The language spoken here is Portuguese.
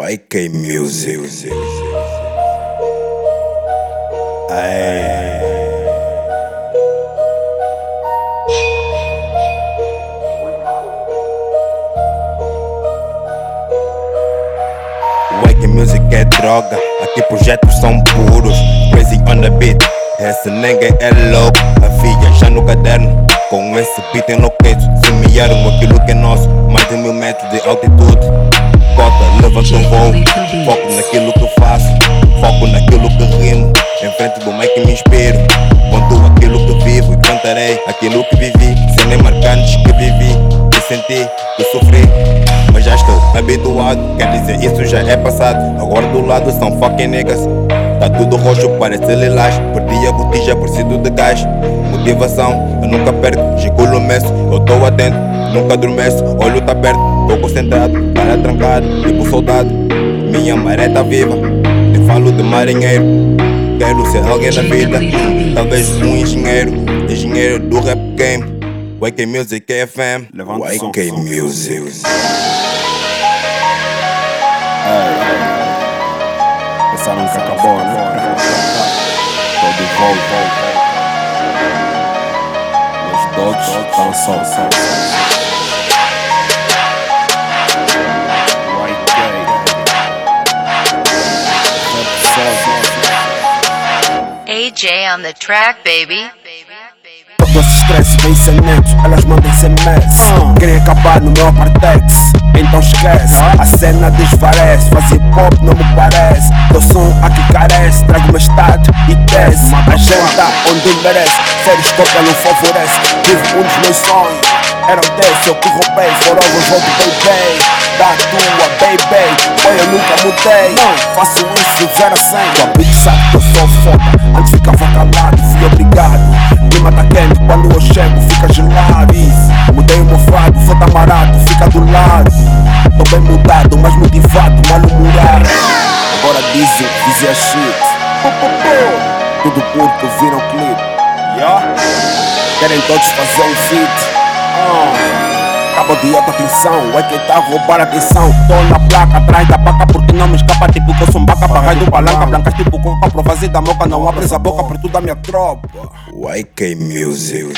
YK Music. Ay. YK Music é droga, aqui projetos são puros. Crazy on the beat, esse ninguém é louco. Havia já no caderno, com esse beat enlouqueço. Semearam aquilo que é nosso, mais de mil metros de altitude. Cota, levanta um voo, foco naquilo que faço, foco naquilo que rimo. Em frente do mic me inspiro, conto aquilo que vivo e cantarei aquilo que vivi. Nem marcantes que vivi, que senti, que sofri. Mas já estou habituado, quer dizer, isso já é passado. Agora do lado são fucking niggas. Tá tudo roxo, parece lilás. Perdi a botija, preciso de gás. Motivação, eu nunca perco. Giculo meço, eu tô atento, nunca adormeço. Olho tá aberto, tô concentrado, cara trancado, tipo soldado. Minha maré tá viva, eu falo de marinheiro. Quero ser alguém na vida, talvez um engenheiro, engenheiro do rap game. YK Music FM, Levanta YK. Music. Pensaram que acabou, né? Tô de volta. Os dogs estão só, AJ on the track, baby. Esse stress, pensamentos, elas mandam SMS Querem acabar no meu apartex, então esquece A cena desvarece, fazer pop não me parece. Teu som aqui carece, trago uma estado e tese Agenda onde merece, séries cópia não favorece. Vivo um dos meus sonhos, era o desse, eu que roubei. For always vou de baby, da tua baby. Boy eu nunca mudei, não faço isso 0 a 100 Tua bitch sabe que eu sou foda, ficava calado, fui obrigado clima tá quente, quando eu chego fica gelado. Mudei o meu fado, amarado, fica do lado Tô bem mudado, mas motivado, mal-humorado Agora dizem, dizem a shit. Tudo porque viram o clipe. Querem todos fazer um feat Ah. Cabo de alta tensão, é quem tá a roubar a atenção Tô na placa, atrás da placa porque não me escapa Tipo que eu sou um baca, raio do palanca Blancas tipo coca, pra fazer da moca Não abres a boca por tudo a minha tropa YK Music.